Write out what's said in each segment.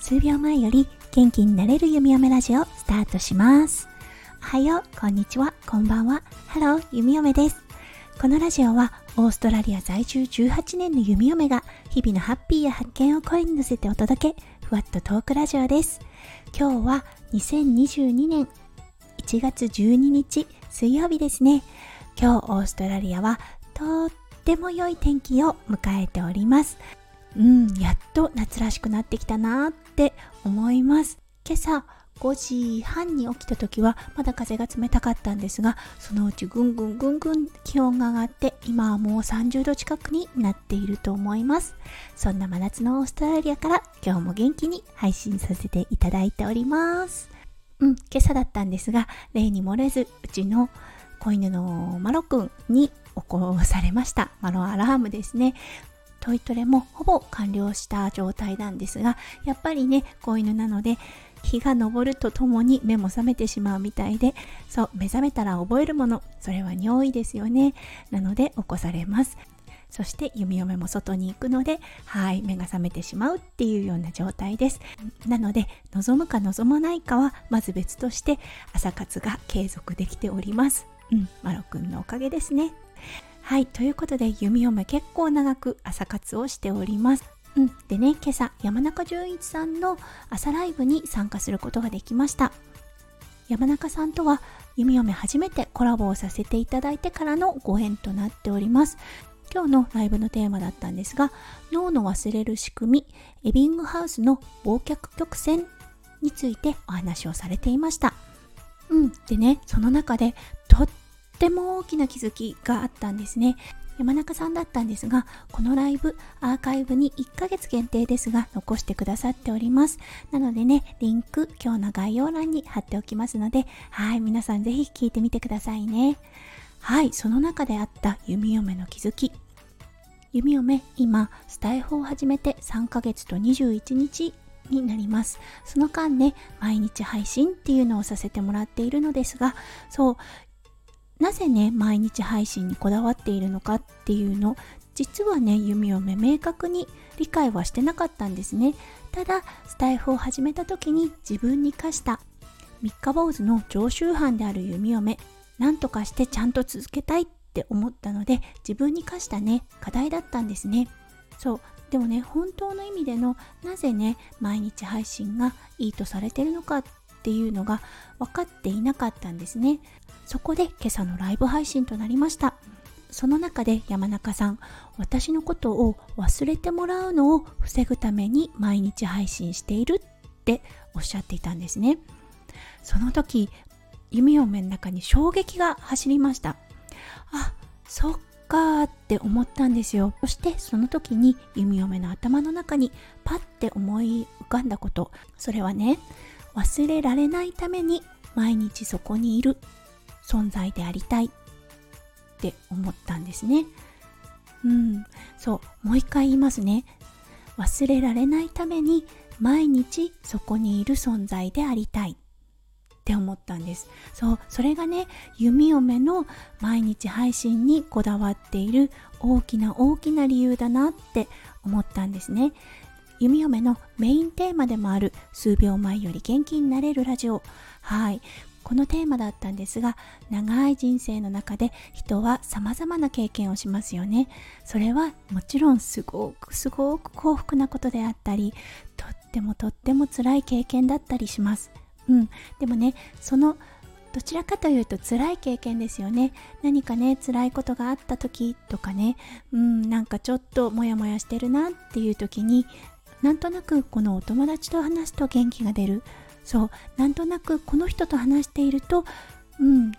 数秒前より元気になれる弓嫁ラジオスタートします。おはようこんにちはこんばんは。ハロー弓嫁です。このラジオはオーストラリア在住18年の弓嫁が日々のハッピーや発見を声に乗せてお届けふわっとトークラジオです。今日は2022年1月12日水曜日ですね。今日オーストラリアはとっても良い天気を迎えております。うんやっと夏らしくなってきたなって思います。今朝5時半に起きた時はまだ風が冷たかったんですがそのうちぐんぐんぐんぐん気温が上がって今はもう30度近くになっていると思います。そんな真夏のオーストラリアから今日も元気に配信させていただいております。うん今朝だったんですが例に漏れずうちの子犬のマロくんに起こされました。マロアラームですね。トイトレもほぼ完了した状態なんですがやっぱりね子犬なので日が昇るとともに目も覚めてしまうみたいでそう目覚めたら覚えるものそれは尿意ですよね。なので起こされます。そして弓嫁も外に行くのではい目が覚めてしまうっていうような状態です。なので望むか望まないかはまず別として朝活が継続できております。うんマロくんのおかげですね。はいということで弓嫁結構長く朝活をしております。うん、でね今朝山中淳一さんの朝ライブに参加することができました。山中さんとは弓嫁初めてコラボをさせていただいてからのご縁となっております。今日のライブのテーマだったんですが脳の忘れる仕組みエビングハウスの忘却曲線についてお話をされていました。うんでねその中でとっても大きな気づきがあったんですね山中さんだったんですが、このライブ、アーカイブに1ヶ月限定ですが、残してくださっております。なのでね、リンク、今日の概要欄に貼っておきますので、はい、皆さんぜひ聞いてみてくださいね。はい、その中であった弓嫁の気づき。弓嫁、今、スタイフを始めて3ヶ月と21日になります。その間ね、毎日配信っていうのをさせてもらっているのですが、そう、なぜね毎日配信にこだわっているのかっていうの実はね弓嫁明確に理解はしてなかったんですね。ただスタイフを始めた時に自分に課した三日坊主の常習犯である弓嫁何とかしてちゃんと続けたいって思ったので自分に課したね課題だったんですね。そう。でもね本当の意味でのなぜね毎日配信がいいとされてるのかっていうのが分かっていなかったんですね。そこで今朝のライブ配信となりました。その中で山中さん私のことを忘れてもらうのを防ぐために毎日配信しているっておっしゃっていたんですね。その時弓嫁の中に衝撃が走りました。あそっかーって思ったんですよ。そしてその時に弓嫁の頭の中にパッて思い浮かんだこと。それはね忘れられないために毎日そこにいる。存在でありたいって思ったんですね。うん、そう、もう一回言いますね。忘れられないために毎日そこにいる存在でありたいって思ったんです。そう、それがね、弓嫁の毎日配信にこだわっている大きな大きな理由だなって思ったんですね。弓嫁のメインテーマでもある数秒前より元気になれるラジオ。はい。このテーマだったんですが長い人生の中で人は様々な経験をしますよね。それはもちろんすごくすごく幸福なことであったりとってもとっても辛い経験だったりします。うん。でもねそのどちらかというと辛い経験ですよね。何かね辛いことがあった時とかね。うんなんかちょっとモヤモヤしてるなっていう時になんとなくこのお友達と話すと元気が出る。そうなんとなくこの人と話しているとうん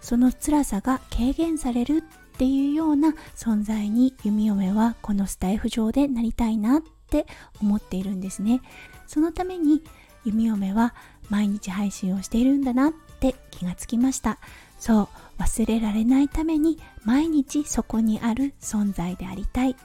その辛さが軽減されるっていうような存在に弓嫁はこのスタイフ上でなりたいなって思っているんですね。そのために弓嫁は毎日配信をしているんだなって気がつきました。そう忘れられないために毎日そこにある存在でありたい。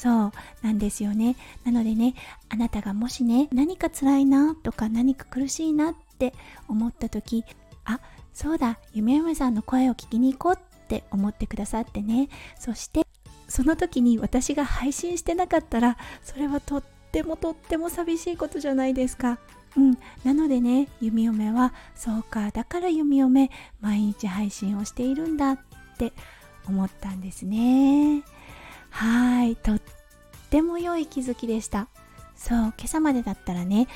そうなんですよね。なのでねあなたがもしね何か辛いなとか何か苦しいなって思った時あそうだ夢嫁さんの声を聞きに行こうって思ってくださってね。そしてその時に私が配信してなかったらそれはとってもとっても寂しいことじゃないですか。うん、なのでね弓嫁はそうかだから弓嫁毎日配信をしているんだって思ったんですね。はいとっても良い気づきでした。そう今朝までだったらね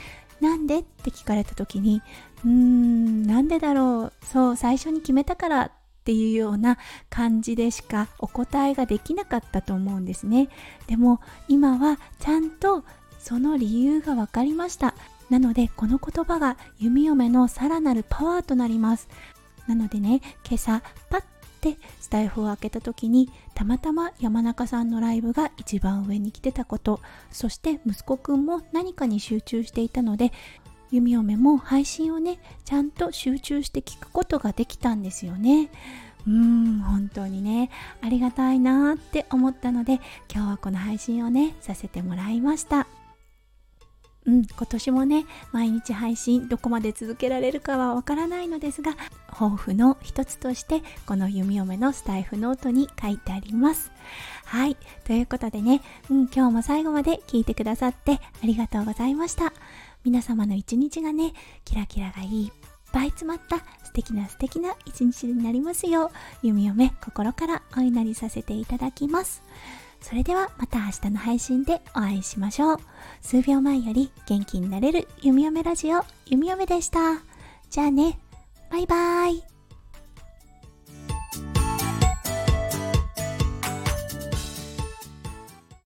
なんでって聞かれた時にうーんなんでだろう。そう最初に決めたからっていうような感じでしかお答えができなかったと思うんですね。でも今はちゃんとその理由が分かりました。なのでこの言葉が弓嫁のさらなるパワーとなります。なのでね今朝パッてスタイフを開けた時にたまたま山中さんのライブが一番上に来てたこと。そして息子くんも何かに集中していたので弓嫁も配信をねちゃんと集中して聞くことができたんですよね。うーん本当にね。ありがたいなって思ったので今日はこの配信をねさせてもらいました。うん、今年もね毎日配信どこまで続けられるかはわからないのですが抱負の一つとしてこの弓嫁のスタイフノートに書いてあります。はいということでね、うん、今日も最後まで聞いてくださってありがとうございました。皆様の一日がねキラキラがいっぱい詰まった素敵な素敵な一日になりますよう弓嫁心からお祈りさせていただきます。それではまた明日の配信でお会いしましょう。数秒前より元気になれる弓嫁ラジオ、弓嫁でした。じゃあね、バイバーイ。